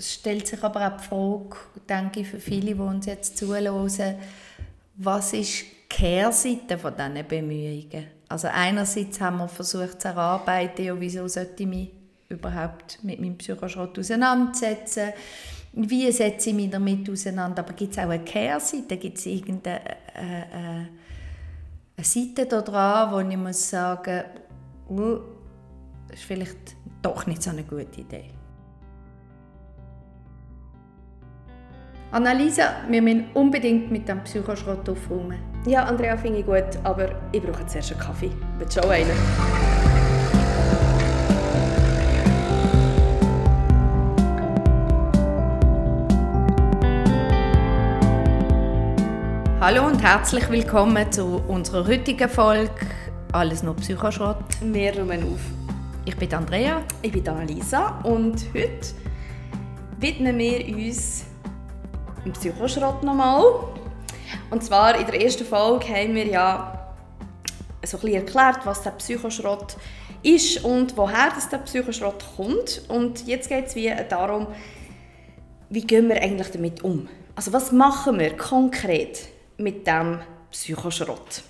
es stellt sich aber auch die Frage, denke ich, für viele, die uns jetzt zuhören, was ist die Kehrseite von diesen Bemühungen? Also einerseits haben wir versucht zu erarbeiten, ja, wieso sollte ich mich überhaupt mit meinem Psychoschrott auseinandersetzen, wie setze ich mich damit auseinander, aber gibt es auch eine Kehrseite, gibt es irgendeine äh, äh, Seite da dran, wo ich muss sagen, uh, das ist vielleicht doch nicht so eine gute Idee. Annalisa, wir müssen unbedingt mit dem Psychoschrott aufräumen. Ja, Andrea, finde ich gut, aber ich brauche zuerst einen Kaffee. Willst du auch einen? Hallo und herzlich willkommen zu unserer heutigen Folge «Alles nur Psychoschrott». Wir räumen auf. Ich bin Andrea. Ich bin Annalisa und heute widmen wir uns im Psychoschrott nochmal. Und zwar in der ersten Folge haben wir ja so ein erklärt, was der Psychoschrott ist und woher das der Psychoschrott kommt. Und jetzt geht es wie darum, wie gehen wir eigentlich damit um? Also was machen wir konkret mit dem Psychoschrott?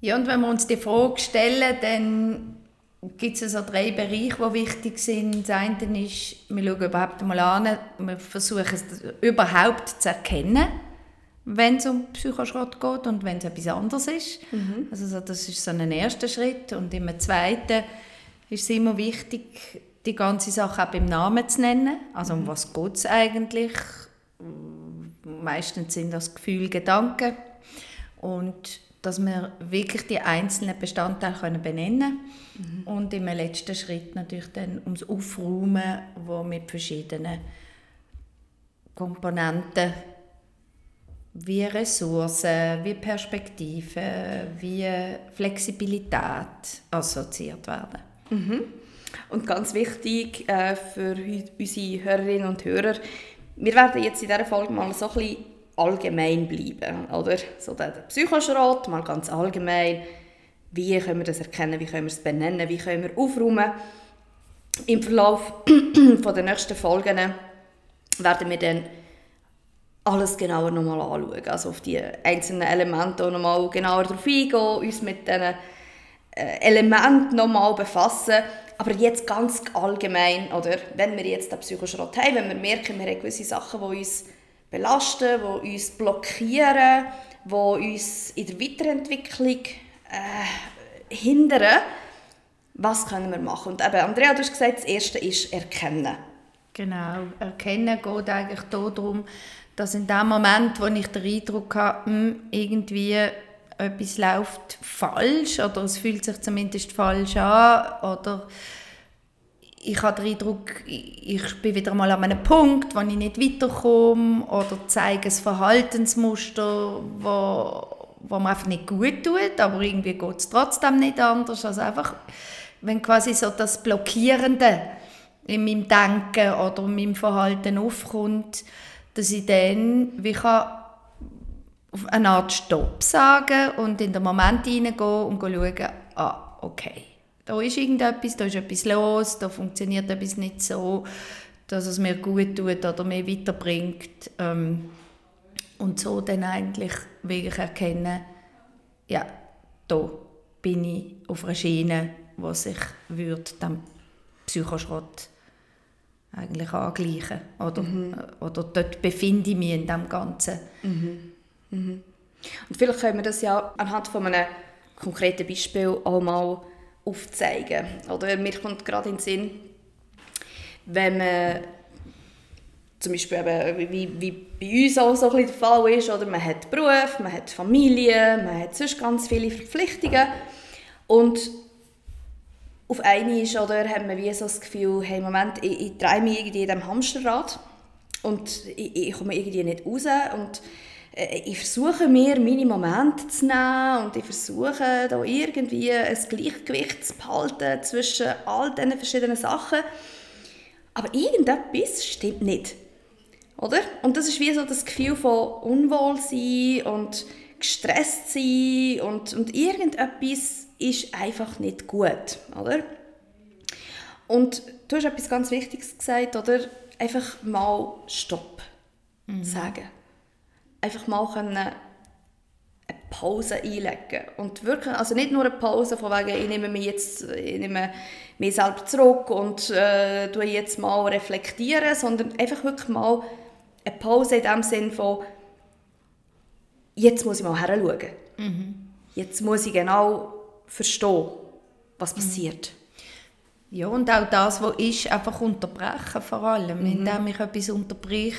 Ja, und wenn wir uns die Frage stellen, dann gibt es also drei Bereiche, die wichtig sind. Das eine ist, wir schauen überhaupt mal an, wir versuchen es überhaupt zu erkennen, wenn es um Psychoschrott geht und wenn es etwas anderes ist. Mhm. Also das ist so ein erster Schritt. Und im zweiten ist es immer wichtig, die ganze Sache auch beim Namen zu nennen. Also um mhm. was geht es eigentlich? Meistens sind das Gefühle, Gedanken. Und dass wir wirklich die einzelnen Bestandteile können benennen können. Mhm. Und im letzten Schritt natürlich dann ums Aufräumen, wo mit verschiedenen Komponenten wie Ressourcen, wie Perspektiven, wie Flexibilität assoziiert werden. Mhm. Und ganz wichtig äh, für unsere Hörerinnen und Hörer, wir werden jetzt in dieser Folge mal so ein bisschen allgemein bleiben. Oder? So der, Psychoschrott, mal ganz allgemein. Wie können wir das erkennen, wie können wir es benennen, wie können wir aufräumen. Im Verlauf der nächsten Folgen werden wir dann alles genauer nochmal anschauen. Also auf die einzelnen Elemente nochmal genauer darauf eingehen, uns mit diesen äh, Elementen nochmal befassen. Aber jetzt ganz allgemein, oder wenn wir jetzt den Psychoschrott haben, wenn wir merken, wir haben gewisse Sachen, die uns belasten, die uns blockieren, die uns in der Weiterentwicklung äh, hindern, was können wir machen? Und eben, Andrea, du hast gesagt, das Erste ist Erkennen. Genau, Erkennen geht eigentlich darum, dass in dem Moment, wo ich den Eindruck habe, hm, irgendwie etwas läuft falsch oder es fühlt sich zumindest falsch an oder ich habe den Eindruck, ich bin wieder mal an einem Punkt, wo ich nicht weiterkomme oder zeige ein Verhaltensmuster, wo, wo mir einfach nicht gut tut, aber irgendwie geht es trotzdem nicht anders. Also einfach, wenn quasi so das Blockierende in meinem Denken oder in meinem Verhalten aufkommt, dass ich dann wie kann auf eine Art Stopp sagen und in den Moment hineingehen und schauen, ah, okay da ist irgendetwas, da ist etwas los, da funktioniert etwas nicht so, dass es mir gut tut oder mir weiterbringt. Ähm, und so dann eigentlich wirklich erkennen, ja, da bin ich auf einer Schiene, wo sich würde dem Psychoschrott eigentlich angleichen oder, mhm. oder dort befinde ich mich in dem Ganzen. Mhm. Mhm. Und vielleicht können wir das ja anhand von einem konkreten Beispiel auch mal aufzeigen. Oder mir kommt gerade in den Sinn, wenn man zum Beispiel eben, wie, wie bei uns auch so ein der Fall ist, oder? Man hat Beruf, man hat Familie, man hat sonst ganz viele Verpflichtungen. Und auf einmal ist, oder, hat man wie so das Gefühl, hey, Moment, ich, ich drehe mich irgendwie in diesem Hamsterrad und ich, ich komme irgendwie nicht raus. Und ich versuche mir meine Momente zu nehmen und ich versuche da irgendwie ein Gleichgewicht zu behalten zwischen all diesen verschiedenen Sachen. Aber irgendetwas stimmt nicht. Oder? Und das ist wie so das Gefühl von Unwohlsein und gestresst sein und, und irgendetwas ist einfach nicht gut. Oder? Und du hast etwas ganz Wichtiges gesagt, oder? Einfach mal Stopp mhm. sagen. Einfach mal können eine Pause einlegen und wirklich, also nicht nur eine Pause von wegen, ich nehme mich jetzt, ich nehme mich selber zurück und äh, tue jetzt mal reflektieren, sondern einfach wirklich mal eine Pause in dem Sinn von jetzt muss ich mal heranschauen. Mhm. Jetzt muss ich genau verstehen, was mhm. passiert. Ja, und auch das, was ist, einfach unterbrechen vor allem. Mhm. Indem ich etwas unterbreche,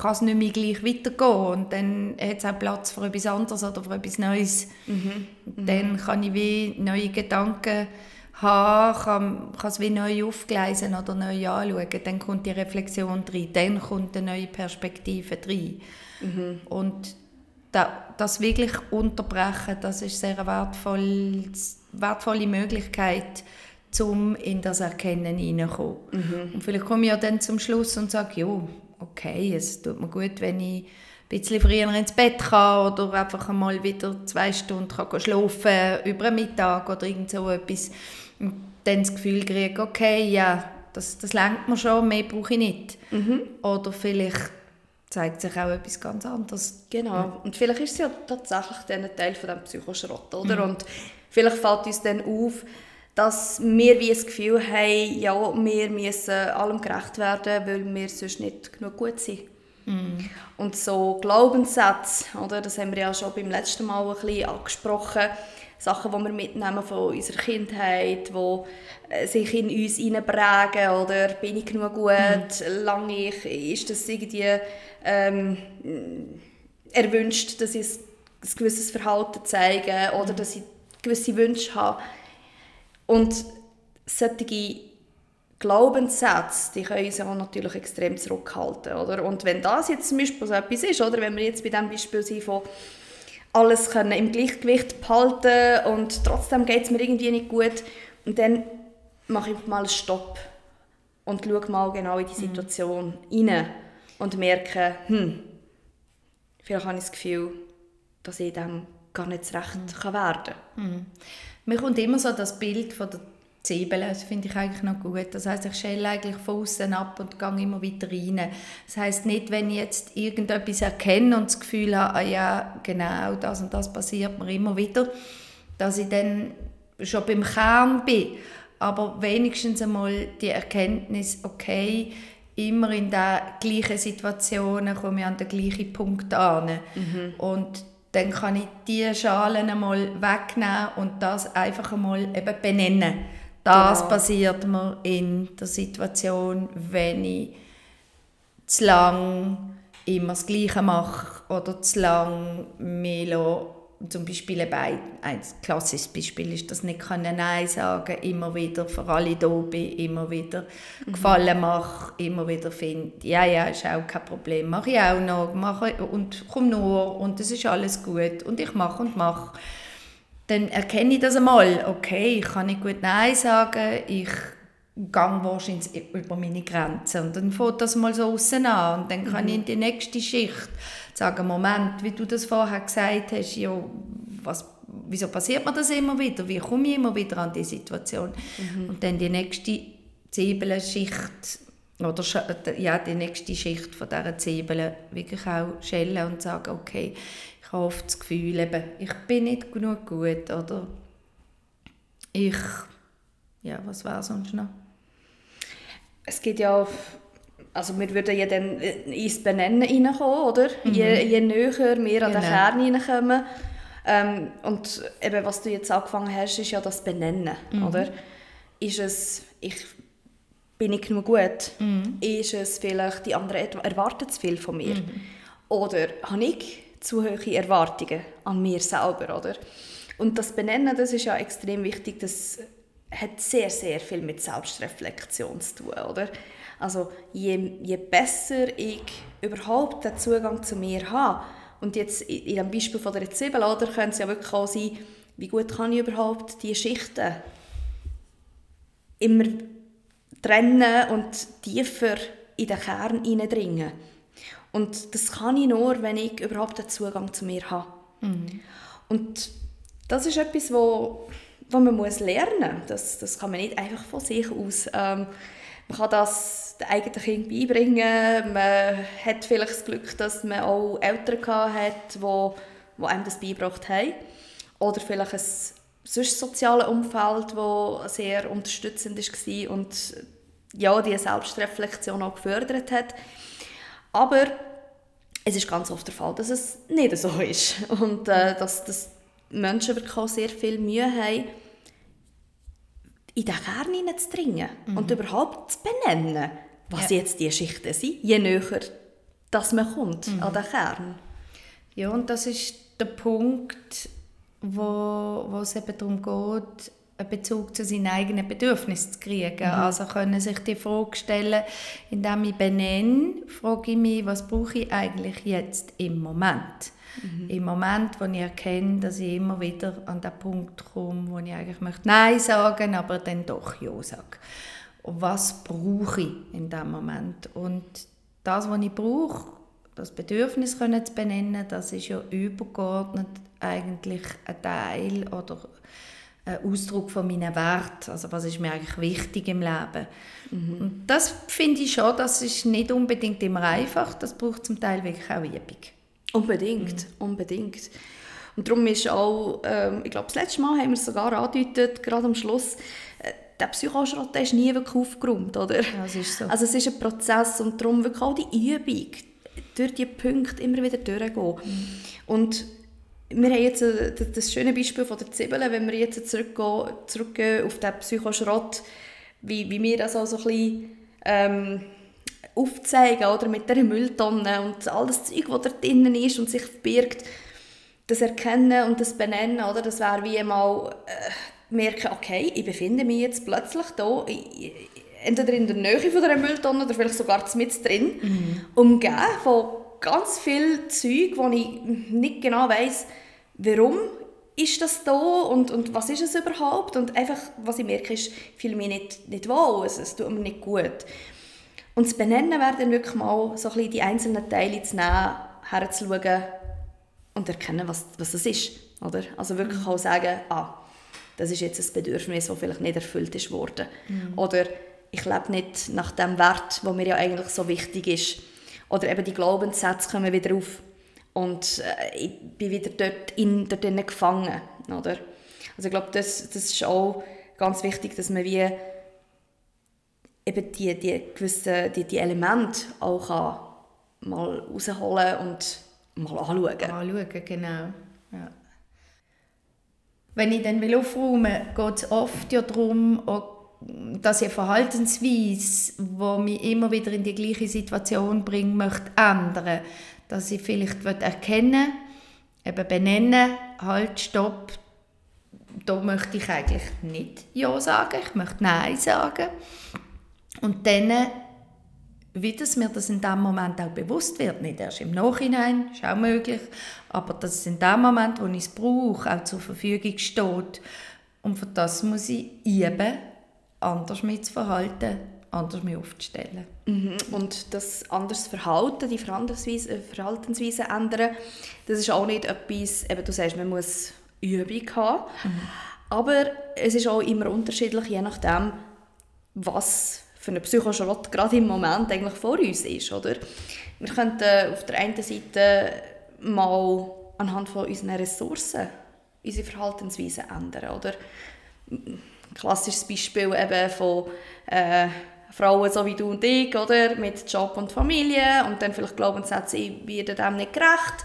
kann es nicht mehr gleich weitergehen. Und dann hat es auch Platz für etwas anderes oder für etwas Neues. Mhm. Mhm. Dann kann ich wie neue Gedanken haben, kann, kann es wie neu aufgleisen oder neu anschauen. Dann kommt die Reflexion rein, dann kommt eine neue Perspektive rein. Mhm. Und das wirklich unterbrechen, das ist sehr eine wertvolle, wertvolle Möglichkeit, um in das Erkennen hineinzukommen. Mhm. Und vielleicht komme ich ja dann zum Schluss und sage, ja, okay, es tut mir gut, wenn ich ein bisschen früher ins Bett kann oder einfach einmal wieder zwei Stunden kann schlafen über den Mittag oder irgend so etwas. Und dann das Gefühl kriege, okay, ja, das, das lenkt mir schon, mehr brauche ich nicht. Mhm. Oder vielleicht zeigt sich auch etwas ganz anderes. Genau. Und vielleicht ist es ja tatsächlich dann ein Teil von dem Psychoschrott, oder? Mhm. Und vielleicht fällt uns dann auf, dass wir wie das Gefühl haben, ja, wir müssen allem gerecht werden, weil wir sonst nicht genug gut sind. Mm. Und so Glaubenssätze, oder, das haben wir ja schon beim letzten Mal ein bisschen angesprochen, Sachen, die wir mitnehmen von unserer Kindheit, die äh, sich in uns hineinprägen, oder bin ich genug gut, mm. lange ich, ist das irgendwie ähm, erwünscht, dass ich ein gewisses Verhalten zeige oder mm. dass ich gewisse Wünsche habe. Und solche Glaubenssätze, die können uns auch natürlich extrem zurückhalten. Oder? Und wenn das jetzt zum Beispiel so etwas ist, oder wenn wir jetzt bei dem Beispiel sind von alles können im Gleichgewicht behalten und trotzdem geht es mir irgendwie nicht gut, und dann mache ich mal einen Stopp und schaue mal genau in die mhm. Situation mhm. rein und merke, hm, vielleicht habe ich das Gefühl, dass ich dem gar nicht recht mhm. kann werden kann. Mhm. Mir kommt immer so das Bild von der Zwiebel, das finde ich eigentlich noch gut. Das heißt, ich schäle eigentlich von außen ab und gehe immer weiter rein. Das heißt nicht, wenn ich jetzt irgendetwas erkenne und das Gefühl habe, ah ja, genau, das und das passiert mir immer wieder, dass ich dann schon beim Kern bin. Aber wenigstens einmal die Erkenntnis, okay, immer in der gleichen Situationen komme ich an den gleichen Punkt an. Mhm. Und dann kann ich diese Schalen einmal wegnehmen und das einfach einmal eben benennen. Das genau. passiert mir in der Situation, wenn ich zu lang immer das Gleiche mache oder zu lang mich zum Beispiel ein, ein klassisches Beispiel ist, dass nicht Nein sagen immer wieder für alle da bin, immer wieder mhm. Gefallen mache, immer wieder finde, ja, ja, ist auch kein Problem, mache ich auch noch, mache und komme nur und es ist alles gut und ich mache und mache. Dann erkenne ich das einmal, okay, ich kann nicht gut Nein sagen, ich gehe wahrscheinlich über meine Grenzen und dann fängt das mal so außen an und dann kann mhm. ich in die nächste Schicht sagen, Moment, wie du das vorher gesagt hast, ja, was, wieso passiert mir das immer wieder? Wie komme ich immer wieder an die Situation? Mhm. Und dann die nächste Zwiebelschicht oder ja, die nächste Schicht von dieser Zwiebeln wirklich auch schälen und sagen, okay, ich habe oft das Gefühl, eben, ich bin nicht genug gut oder ich, ja, was wäre sonst noch? Es geht ja also wir würden ja dann ins Benennen reinkommen, oder? Mhm. Je, je näher wir an den genau. Kern reinkommen. Ähm, und eben, was du jetzt angefangen hast, ist ja das Benennen, mhm. oder? Ist es, ich, bin ich genug gut? Mhm. Ist es vielleicht, die anderen erwarten zu viel von mir? Mhm. Oder habe ich zu hohe Erwartungen an mir selber, oder? Und das Benennen, das ist ja extrem wichtig, das hat sehr, sehr viel mit Selbstreflexion zu tun, oder? Also je, je besser ich überhaupt den Zugang zu mir habe, und jetzt in dem Beispiel von der Zwiebel, oder, könnte es ja wirklich auch sein, wie gut kann ich überhaupt die Schichten immer trennen und tiefer in den Kern hineindringen. Und das kann ich nur, wenn ich überhaupt den Zugang zu mir habe. Mhm. Und das ist etwas, wo was man muss lernen muss. Das, das kann man nicht einfach von sich aus. Ähm, man kann das den eigenen Kind beibringen. Man hat vielleicht das Glück, dass man auch Eltern hat, die, die einem das beigebracht haben. Oder vielleicht ein sonst soziales Umfeld, das sehr unterstützend war und ja, die Selbstreflexion auch gefördert hat. Aber es ist ganz oft der Fall, dass es nicht so ist. Und äh, dass, dass Menschen wirklich auch sehr viel Mühe haben, in den Kern hineinzudringen mhm. und überhaupt zu benennen, was ja. jetzt die Schichten sind, je näher dass man kommt mhm. an den Kern. Ja, und das ist der Punkt, wo, wo es eben darum geht, einen Bezug zu seinen eigenen Bedürfnissen zu kriegen. Mhm. Also können sich die Frage stellen, indem ich benenne, frage ich mich, was brauche ich eigentlich jetzt im Moment? Mhm. Im Moment, wo ich erkenne, dass ich immer wieder an den Punkt komme, wo ich eigentlich möchte Nein sagen, aber dann doch Ja sage. Was brauche ich in diesem Moment? Und das, was ich brauche, das Bedürfnis können zu benennen, das ist ja übergeordnet eigentlich ein Teil oder ein Ausdruck von meinen Werten. Also was ist mir eigentlich wichtig im Leben? Mhm. Und das finde ich schon, das ist nicht unbedingt immer einfach. Das braucht zum Teil wirklich auch Übung. Unbedingt, mhm. unbedingt. Und darum ist auch, ähm, ich glaube, das letzte Mal haben wir es sogar angedeutet, gerade am Schluss, äh, der Psychoschrott ist nie wirklich aufgeräumt, oder? Ja, es ist so. Also es ist ein Prozess und darum wirklich auch die Übung, durch die Punkte immer wieder durchgehen. Mhm. Und wir haben jetzt äh, das schöne Beispiel von der Zwiebel, wenn wir jetzt zurückgehen, zurückgehen auf den Psychoschrott, wie, wie wir das auch so ein bisschen ähm, aufzeigen, oder, mit der Mülltonne und all das Zeug, das da drinnen ist und sich verbirgt, das Erkennen und das Benennen, oder, das wäre wie mal äh, merken, okay, ich befinde mich jetzt plötzlich da, entweder in der Nähe von der Mülltonne oder vielleicht sogar mit drin, mhm. umgeben von ganz viel Zeug, wo ich nicht genau weiß, warum ist das da und, und was ist es überhaupt und einfach, was ich merke, ist, ich fühle mich nicht, nicht wohl, es, es tut mir nicht gut. Und das Benennen wäre dann wirklich mal so ein bisschen die einzelnen Teile zu nehmen, herzuschauen und erkennen, was, was das ist. Oder? Also wirklich mhm. auch sagen, ah, das ist jetzt ein Bedürfnis, das vielleicht nicht erfüllt ist worden. Mhm. Oder ich lebe nicht nach dem Wert, der mir ja eigentlich so wichtig ist. Oder eben die Glaubenssätze kommen wieder auf. Und äh, ich bin wieder dort, in, dort gefangen. Oder? Also ich glaube, das, das ist auch ganz wichtig, dass man wie eben die, die gewissen die, die Elemente auch kann mal rausholen und mal anschauen. Anschauen, genau. Ja. Wenn ich dann will aufräumen will, geht es oft ja darum, dass ich Verhaltensweise, die mich immer wieder in die gleiche Situation bringt, möchte ändern. Dass ich vielleicht erkennen eben benennen, halt, stopp, da möchte ich eigentlich nicht Ja sagen, ich möchte Nein sagen. Und dann, wie das mir das in dem Moment auch bewusst wird, nicht erst im Nachhinein, ist auch möglich, aber dass es in dem Moment, wo ich es brauche, auch zur Verfügung steht. Und für das muss ich üben, anders mich zu verhalten, anders mich aufzustellen. Mhm. Und das anders Verhalten, die Verhaltensweise, äh, Verhaltensweise ändern, das ist auch nicht etwas, eben du sagst, man muss Übung haben, mhm. aber es ist auch immer unterschiedlich, je nachdem, was für einen Psychoschrott gerade im Moment eigentlich vor uns ist. Oder? Wir könnten auf der einen Seite mal anhand von unseren Ressourcen unsere Verhaltensweise ändern. Oder? Klassisches Beispiel eben von äh, Frauen so wie du und ich, oder? mit Job und Familie und dann vielleicht Glaubenssätze, ich werde dem nicht gerecht.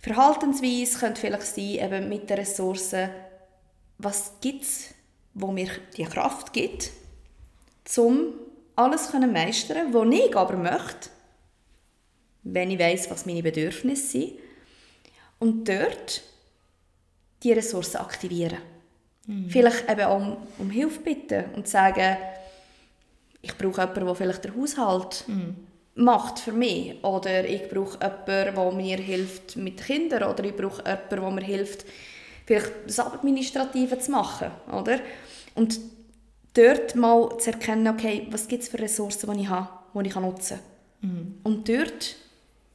Verhaltensweise könnte vielleicht sein, eben mit den Ressourcen, was gibt es, wo mir die Kraft gibt, um alles zu meistern, was ich aber möchte, wenn ich weiß, was meine Bedürfnisse sind. Und dort die Ressourcen aktivieren. Mhm. Vielleicht eben um, um Hilfe bitten und sagen, ich brauche jemanden, der vielleicht den Haushalt mhm. macht für mich. Oder ich brauche jemanden, der mir hilft mit Kindern. Oder ich brauche jemanden, der mir hilft, vielleicht das Administrative zu machen. Oder? Und dort mal zu erkennen, okay, was gibt es für Ressourcen, die ich habe, die ich nutzen kann. Mhm. Und dort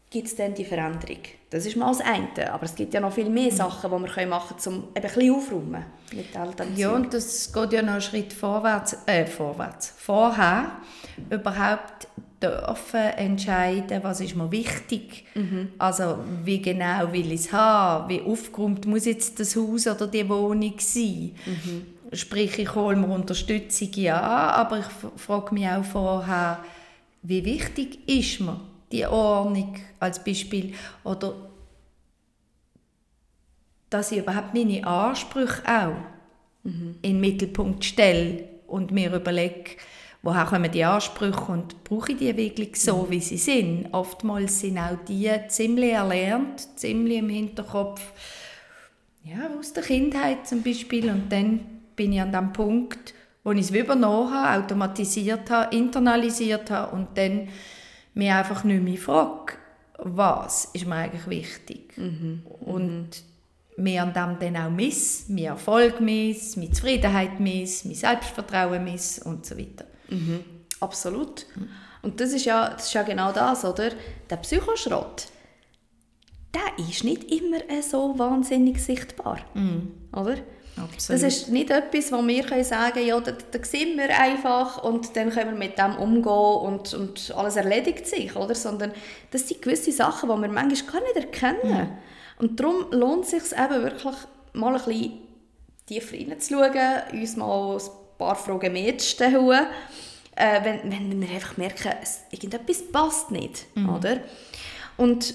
gibt es dann die Veränderung. Das ist mal das eine. Aber es gibt ja noch viel mehr mhm. Sachen, die wir machen können, um eben ein bisschen aufräumen mit all dem Ja, und das geht ja noch einen Schritt vorwärts, äh, vorwärts, vorher überhaupt dürfen entscheiden, was ist mir wichtig. Mhm. Also wie genau will ich es haben, wie aufgeräumt muss jetzt das Haus oder die Wohnung sein. Mhm. Sprich, ich hole mir Unterstützung, ja, aber ich frage mich auch vorher, wie wichtig ist mir die Ordnung als Beispiel oder dass ich überhaupt meine Ansprüche auch mhm. in den Mittelpunkt stelle und mir überlege, woher kommen die Ansprüche und brauche ich die wirklich so, mhm. wie sie sind. Oftmals sind auch die ziemlich erlernt, ziemlich im Hinterkopf, ja, aus der Kindheit zum Beispiel. Und dann bin ich an dem Punkt, wo ich es übernommen habe, automatisiert habe, internalisiert habe und dann mich einfach nicht mehr frage, was ist mir eigentlich wichtig. Mhm. Und mir an dem dann auch miss, mein Erfolg miss, meine Zufriedenheit miss, mein Selbstvertrauen miss und so weiter. Mhm. Absolut. Mhm. Und das ist, ja, das ist ja genau das, oder? Der Psychoschrott, der ist nicht immer so wahnsinnig sichtbar, mhm. oder? Absolut. Das ist nicht etwas, wo wir können sagen können, ja, da, da sehen wir einfach und dann können wir mit dem umgehen und, und alles erledigt sich, oder? Sondern das sind gewisse Sachen, die wir manchmal gar nicht erkennen. Mhm. Und darum lohnt es sich eben wirklich, mal ein bisschen tiefer reinzuschauen, uns mal ein paar Fragen mehr zu stellen, äh, wenn, wenn wir einfach merken, es, irgendetwas passt nicht, mhm. oder? Und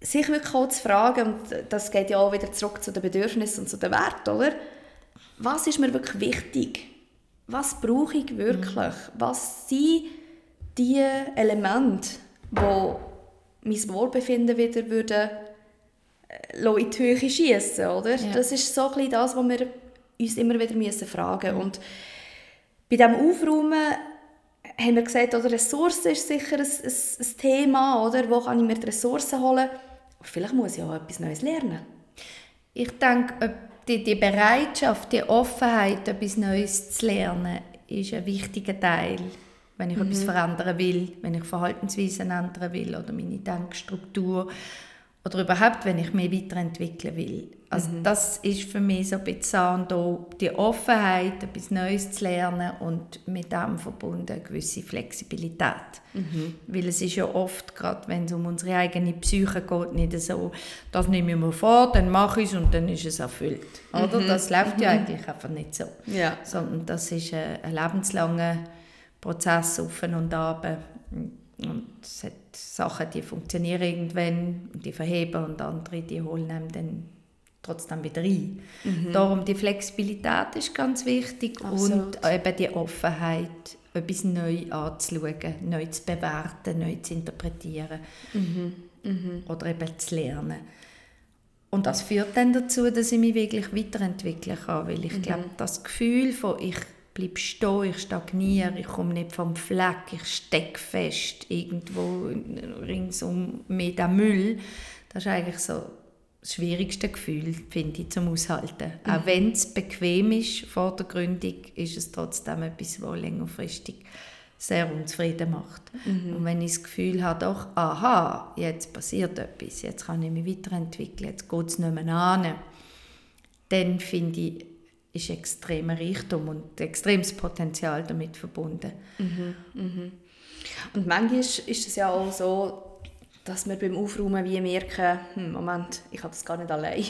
sich wirklich auch zu fragen, und das geht ja auch wieder zurück zu den Bedürfnissen und zu den Werten, oder? Was ist mir wirklich wichtig? Was brauche ich wirklich? Mhm. Was sind die Elemente, die mein Wohlbefinden wieder würden, äh, in die Höhe schiessen, oder? Ja. Das ist so ein das, was wir uns immer wieder müssen fragen müssen. Und bei diesem Aufräumen haben wir gesagt, oder Ressourcen ist sicher ein, ein, ein Thema, oder? Wo kann ich mir die Ressourcen holen? Vielleicht muss ich auch etwas Neues lernen. Ich denke, die, die Bereitschaft, die Offenheit, etwas Neues zu lernen, ist ein wichtiger Teil, wenn ich mhm. etwas verändern will, wenn ich Verhaltensweisen ändern will oder meine Denkstruktur oder überhaupt, wenn ich mich weiterentwickeln will. Also mhm. das ist für mich so ein bisschen da, die Offenheit, etwas Neues zu lernen und mit dem verbunden eine gewisse Flexibilität. Mhm. Weil es ist ja oft, gerade wenn es um unsere eigene Psyche geht, nicht so, das nehme ich mir vor, dann mache ich es und dann ist es erfüllt. Oder? Mhm. Das läuft ja mhm. eigentlich einfach nicht so. Ja. Sondern das ist ein, ein lebenslanger Prozess auf und ab. Und es hat Sachen, die funktionieren irgendwann und die verheben und andere, die holen einem dann trotzdem wieder rein. Mhm. Darum die Flexibilität ist ganz wichtig Absolut. und eben die Offenheit, etwas neu anzuschauen, neu zu bewerten, neu zu interpretieren mhm. Mhm. oder eben zu lernen. Und das führt dann dazu, dass ich mich wirklich weiterentwickeln kann, weil ich mhm. glaube, das Gefühl von ich bleibe stehen, ich stagniere, ich komme nicht vom Fleck, ich stecke fest irgendwo ringsum mit dem Müll. Das ist eigentlich so das schwierigste Gefühl, finde ich, zum Aushalten. Mhm. Auch wenn es bequem ist vor der Gründung, ist es trotzdem etwas, was längerfristig sehr unzufrieden macht. Mhm. Und wenn ich das Gefühl habe, doch, aha, jetzt passiert etwas, jetzt kann ich mich weiterentwickeln, jetzt geht es nicht mehr an, dann finde ich, ist extremer Reichtum und extremes Potenzial damit verbunden. Mhm, mhm. Und manchmal ist es ja auch so, dass wir beim Aufräumen wie merken, hm, Moment, ich habe das gar nicht allein.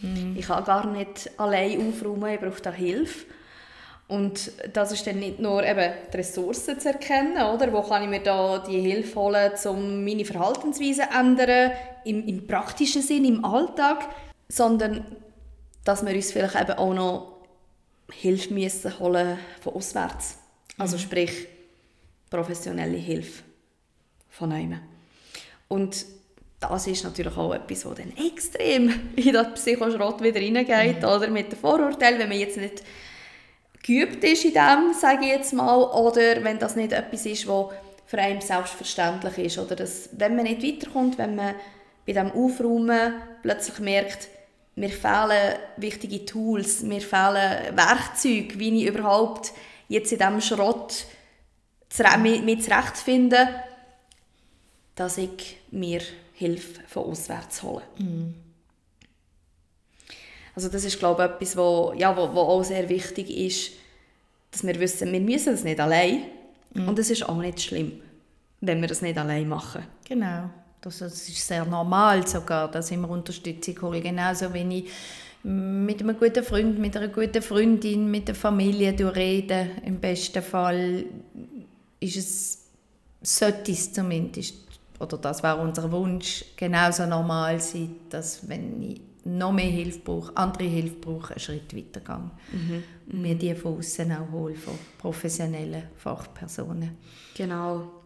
Mhm. Ich kann gar nicht allein aufräumen, ich brauche da Hilfe. Und das ist dann nicht nur eben die Ressourcen zu erkennen, oder? wo kann ich mir da die Hilfe holen, um meine Verhaltensweise zu ändern, im, im praktischen Sinn, im Alltag, sondern dass wir uns vielleicht eben auch noch Hilfe müssen holen von auswärts. Also mhm. sprich, professionelle Hilfe von einem. Und das ist natürlich auch etwas, was dann extrem in das Psychoschrott wieder reingeht, mhm. oder? Mit dem Vorurteil, wenn man jetzt nicht geübt ist in dem, sage ich jetzt mal, oder wenn das nicht etwas ist, was für einen selbstverständlich ist, oder dass, wenn man nicht weiterkommt, wenn man bei dem Aufräumen plötzlich merkt, mir fehlen wichtige Tools, mir fehlen Werkzeuge, wie ich überhaupt jetzt in diesem Schrott mit zurechtfinden dass ich mir Hilfe von auswärts hole. Mhm. Also das ist glaube ich etwas, wo, ja, wo, wo auch sehr wichtig ist, dass wir wissen, wir müssen es nicht allein mhm. und es ist auch nicht schlimm, wenn wir das nicht allein machen. Genau, das, ist sehr normal sogar, dass ich mir Unterstützung hole, genauso wenn ich mit einem guten Freund, mit einer guten Freundin, mit der Familie reden. Im besten Fall ist es, sollte es zumindest, oder das war unser Wunsch, genauso normal sein, dass wenn ich noch mehr Hilfe brauche, andere Hilfe brauche, einen Schritt weitergehe. Mhm. Und mir die von außen auch hole, von professionellen Fachpersonen. Genau.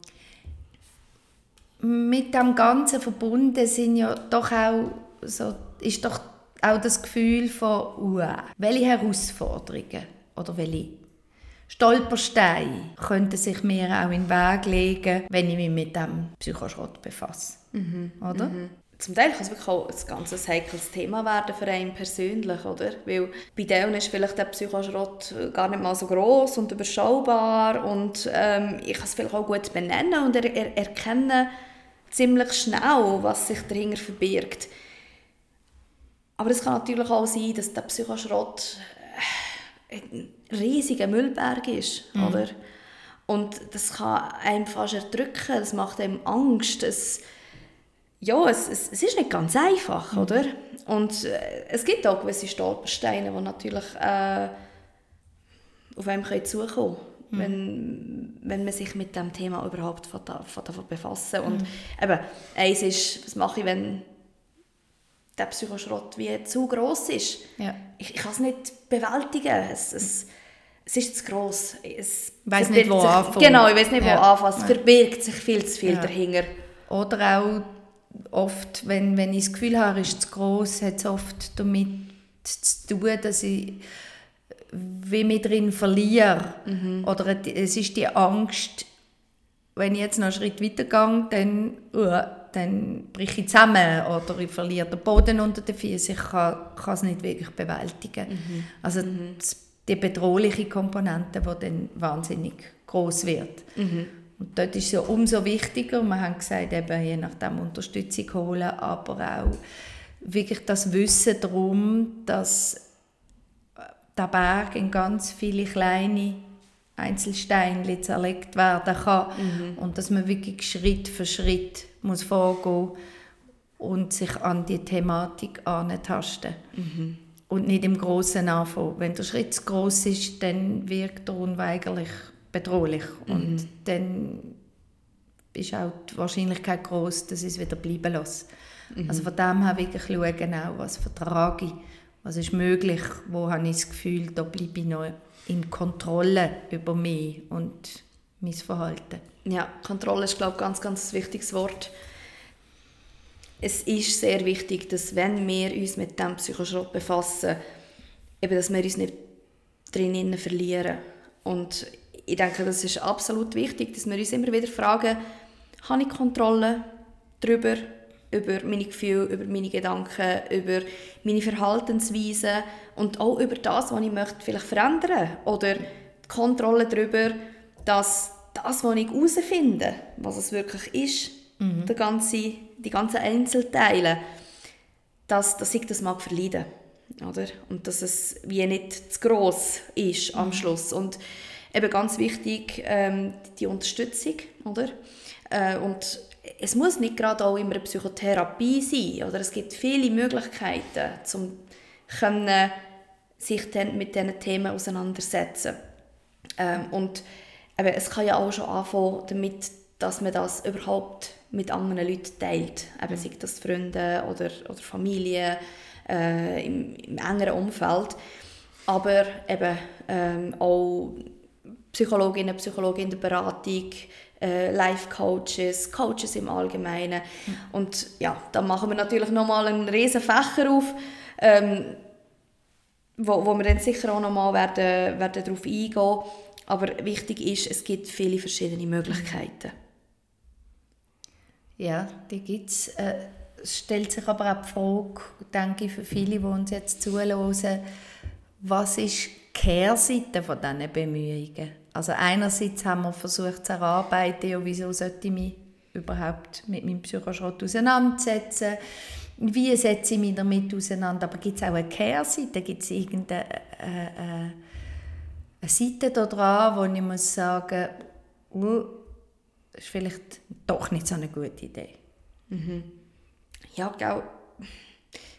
Mit dem Ganzen verbunden sind ja doch auch so, ist doch auch das Gefühl von, uh, welche Herausforderungen oder welche Stolpersteine könnten sich mir auch in den Weg legen, wenn ich mich mit dem Psychoschrott befasse. Mhm. Oder? Mhm. Zum Teil kann es wirklich auch ein ganz heikles Thema werden für einen persönlich, oder? Weil bei denen ist vielleicht der Psychoschrott gar nicht mal so groß und überschaubar und ähm, ich kann es vielleicht auch gut benennen und er, er, erkennen ziemlich schnell, was sich dahinter verbirgt. Aber es kann natürlich auch sein, dass der Psychoschrott äh, ein riesiger Müllberg ist, mhm. oder? Und das kann einem fast erdrücken, das macht einem Angst. Es, ja, es, es, es ist nicht ganz einfach, mhm. oder? Und äh, es gibt auch gewisse Stolpersteine, die natürlich äh, auf einem zukommen können, mhm. wenn, wenn man sich mit dem Thema überhaupt befassen Und mhm. eben, eins ist, was mache ich, wenn der Psychoschrott wie zu groß ist. Ja. Ich, ich kann es nicht bewältigen. Es, es, es ist zu gross. Ich weiß nicht, wo anfangen. Genau, ich weiß nicht, wo ja. anfangen. Es verbirgt sich viel zu viel ja. dahinter. Oder auch oft, wenn, wenn ich das Gefühl habe, es ist zu gross, hat es oft damit zu tun, dass ich wie mich drin verliere. Mhm. Oder es ist die Angst, wenn ich jetzt noch einen Schritt weitergehe, dann... Uh, dann breche ich zusammen oder ich verliere den Boden unter den Füßen. Ich kann, kann es nicht wirklich bewältigen. Mhm. Also mhm. die bedrohliche Komponente, die dann wahnsinnig groß wird. Mhm. Und dort ist es ja umso wichtiger, wir haben gesagt, eben je nachdem Unterstützung holen, aber auch wirklich das Wissen darum, dass der Berg in ganz viele kleine Einzelsteine zerlegt werden kann mhm. und dass man wirklich Schritt für Schritt muss vorgehen und sich an die Thematik antasten. Mhm. Und nicht im Großen anfangen. Wenn der Schritt zu gross ist, dann wirkt er unweigerlich bedrohlich. Mhm. Und dann ist auch die Wahrscheinlichkeit groß, dass es wieder bleiben lässt. Mhm. Also von dem her wirklich schauen, genau, was vertrage ich, was ist möglich, wo habe ich das Gefühl, da bleibe ich noch in Kontrolle über mich und mein Verhalten. Ja, Kontrolle ist, glaube ich, ganz, ganz wichtiges Wort. Es ist sehr wichtig, dass wenn wir uns mit dem Psychoschrott befassen, eben, dass wir uns nicht drinnen verlieren. Und ich denke, das ist absolut wichtig, dass wir uns immer wieder fragen, habe ich Kontrolle darüber, über meine Gefühle, über meine Gedanken, über meine Verhaltensweisen und auch über das, was ich möchte vielleicht verändern oder die Kontrolle darüber, dass das, was ich herausfinde, was es wirklich ist, mhm. der ganze, die ganzen Einzelteile, dass, dass ich das mag verleiden oder? Und dass es wie nicht zu gross ist am mhm. Schluss. Und eben ganz wichtig, ähm, die Unterstützung, oder? Äh, und es muss nicht gerade auch immer Psychotherapie sein, oder? Es gibt viele Möglichkeiten, um können sich dann mit diesen Themen auseinandersetzen. Ähm, und eben, es kann ja auch schon anfangen damit, dass man das überhaupt mit anderen Leuten teilt. Eben, sei das Freunde oder, oder Familie äh, im, im engeren Umfeld. Aber eben ähm, auch Psychologinnen, Psychologen in der Beratung, äh, Life-Coaches, Coaches im Allgemeinen. Mhm. Und ja, da machen wir natürlich nochmal einen riesen Fächer auf, ähm, wo, wo wir dann sicher auch nochmal werden, werden darauf eingehen. Aber wichtig ist, es gibt viele verschiedene Möglichkeiten. Ja, die gibt es. Äh, es stellt sich aber auch die Frage, denke ich, für viele, die uns jetzt zuhören, was ist die Kehrseite von diesen Bemühungen? Also einerseits haben wir versucht zu erarbeiten, ja, wieso sollte ich mich überhaupt mit meinem Psychoschrott auseinandersetzen. Wie setze ich mich damit auseinander? Aber gibt es auch eine Kehrseite? Gibt es irgendeine äh, äh, eine Seite da dran, wo ich muss sagen das ist vielleicht doch nicht so eine gute Idee? Mhm. Ja, genau.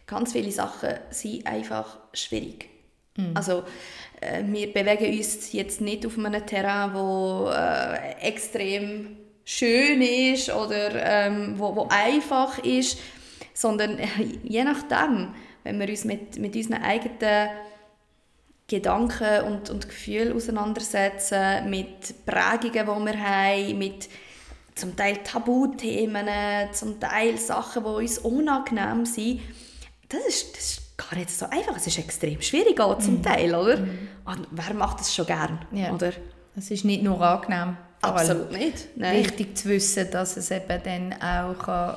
Ganz viele Sachen sind einfach schwierig. Mhm. Also, äh, wir bewegen uns jetzt nicht auf einem Terrain, wo äh, extrem schön ist oder ähm, wo, wo einfach ist, sondern äh, je nachdem, wenn wir uns mit, mit unseren eigenen Gedanken und, und Gefühlen auseinandersetzen, mit Prägungen, die wir haben, mit zum Teil Tabuthemen, zum Teil Sachen, die uns unangenehm sind, das ist, das ist gar nicht so einfach. Es ist extrem schwierig auch zum mm. Teil, oder? Mm. Und wer macht das schon gern, ja. oder? Es ist nicht nur angenehm. Absolut nicht. Nein. Wichtig zu wissen, dass es eben dann auch kann,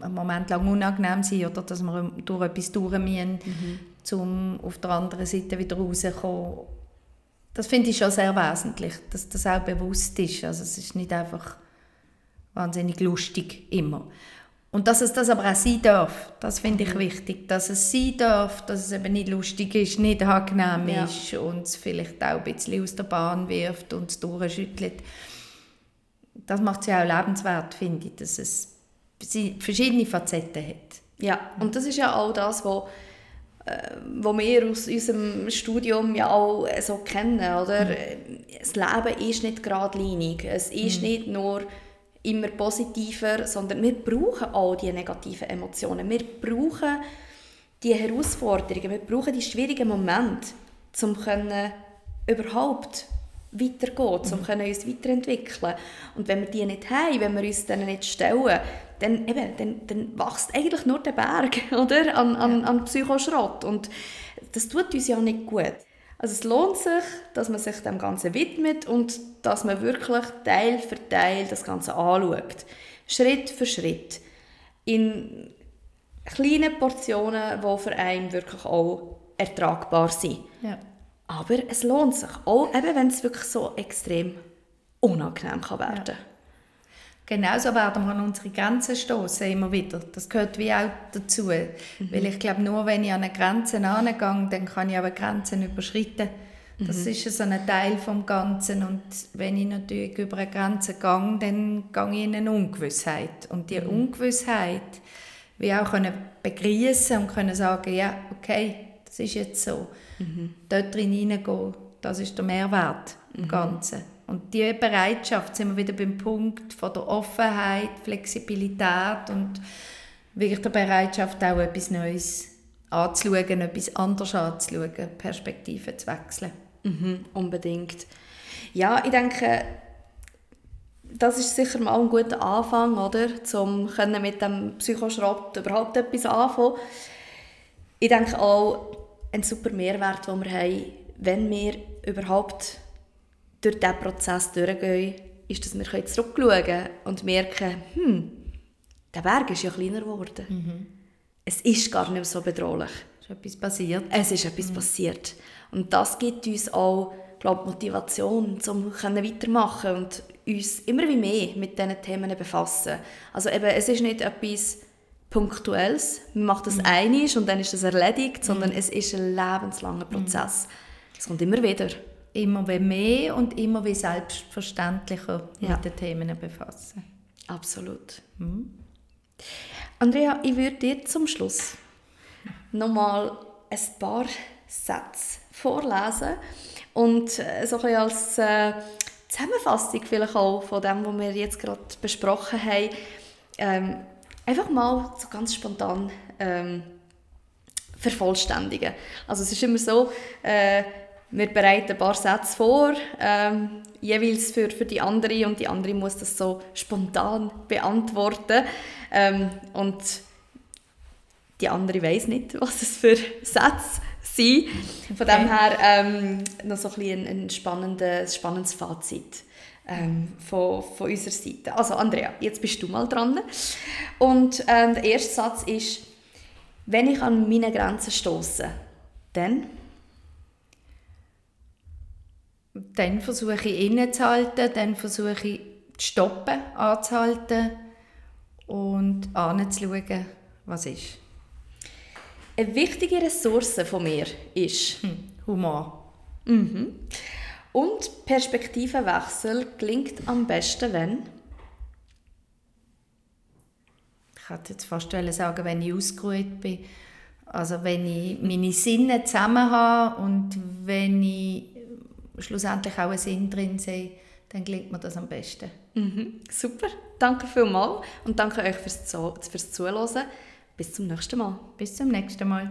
einen Moment lang unangenehm sein oder dass wir durch etwas durch müssen, mhm. um auf der anderen Seite wieder rauszukommen. Das finde ich schon sehr wesentlich, dass das auch bewusst ist. Also es ist nicht einfach wahnsinnig lustig immer. Und dass es das aber auch sein darf, das finde ich mhm. wichtig. Dass es sein darf, dass es eben nicht lustig ist, nicht angenehm ja. ist und es vielleicht auch ein bisschen aus der Bahn wirft und es durchschüttelt. Das macht es ja auch lebenswert, finde ich, dass es verschiedene Facetten hat. Ja, und das ist ja auch das, was äh, wo wir aus unserem Studium ja auch so kennen, oder? Mhm. Das Leben ist nicht geradlinig. Es ist mhm. nicht nur immer positiver, sondern wir brauchen auch die negativen Emotionen. Wir brauchen die Herausforderungen, wir brauchen die schwierigen Momente, um können überhaupt weitergehen, um mhm. uns weiterentwickeln Und wenn wir die nicht haben, wenn wir uns denen nicht stellen, dann, eben, dann, dann wächst eigentlich nur der Berg oder? An, an, an Psychoschrott. Und das tut uns ja nicht gut. Also es lohnt sich, dass man sich dem Ganzen widmet und dass man wirklich Teil für Teil das Ganze anschaut. Schritt für Schritt. In kleinen Portionen, die für einen wirklich auch ertragbar sind. Ja. Aber es lohnt sich, auch eben, wenn es wirklich so extrem unangenehm kann werden kann. Ja. Genauso werden wir an unsere Grenzen stoßen immer wieder. Das gehört wie auch dazu. Mhm. Weil ich glaube, nur wenn ich an eine Grenze angehe, dann kann ich auch Grenzen überschreiten. Das mhm. ist so ein Teil vom Ganzen. Und wenn ich natürlich über eine Grenze gehe, dann gehe ich in eine Ungewissheit. Und die mhm. Ungewissheit wie auch können begrüßen und können sagen, ja, okay, das ist jetzt so. Mhm. Dort drin hineingehen, das ist der Mehrwert im mhm. Ganzen. Und diese Bereitschaft sind wir wieder beim Punkt von der Offenheit, Flexibilität und wirklich der Bereitschaft, auch etwas Neues anzuschauen, etwas anders anzuschauen, Perspektiven zu wechseln. Mhm, unbedingt. Ja, ich denke, das ist sicher mal ein guter Anfang, oder? Um mit dem Psychoschrott überhaupt etwas anfangen. Ich denke auch, ein super Mehrwert, den wir haben, wenn wir überhaupt durch diesen Prozess durchgehen, ist, dass wir zurückschauen können und merken, hm, der Berg ist ja kleiner geworden. Mhm. Es ist gar nicht mehr so bedrohlich. Es ist etwas passiert. Es ist etwas mhm. passiert. Und das gibt uns auch glaub, Motivation, um weitermachen und uns immer wie mehr mit diesen Themen befassen. Also eben, es ist nicht etwas Punktuelles, man macht das mhm. einig und dann ist das erledigt, sondern mhm. es ist ein lebenslanger Prozess. Mhm. Es kommt immer wieder immer mehr und immer wie selbstverständlicher ja. mit den Themen befassen. Absolut. Mhm. Andrea, ich würde dir zum Schluss nochmal ein paar Sätze vorlesen und äh, so ein als äh, Zusammenfassung vielleicht auch von dem, was wir jetzt gerade besprochen haben, ähm, einfach mal so ganz spontan ähm, vervollständigen. Also es ist immer so, äh, wir bereiten ein paar Sätze vor, ähm, jeweils für, für die andere und die andere muss das so spontan beantworten. Ähm, und die andere weiß nicht, was es für Sätze sind. Von dem her ähm, noch so ein, bisschen ein, spannendes, spannendes Fazit ähm, von, von unserer Seite. Also Andrea, jetzt bist du mal dran. Und ähm, der erste Satz ist, wenn ich an meine Grenzen stoße, dann dann versuche ich innezuhalten, dann versuche ich zu stoppen, anzuhalten und anzuschauen, was ist. Eine wichtige Ressource von mir ist hm, Humor. Mhm. Und Perspektivenwechsel gelingt am besten, wenn? Ich hätte jetzt fast sagen, wenn ich ausgeruht bin. Also wenn ich meine Sinne zusammen habe und wenn ich schlussendlich auch einen Sinn drin sehe, dann gelingt mir das am besten. Mhm. Super, danke vielmals und danke euch fürs, Zuhören. Bis zum nächsten Mal. Bis zum nächsten Mal.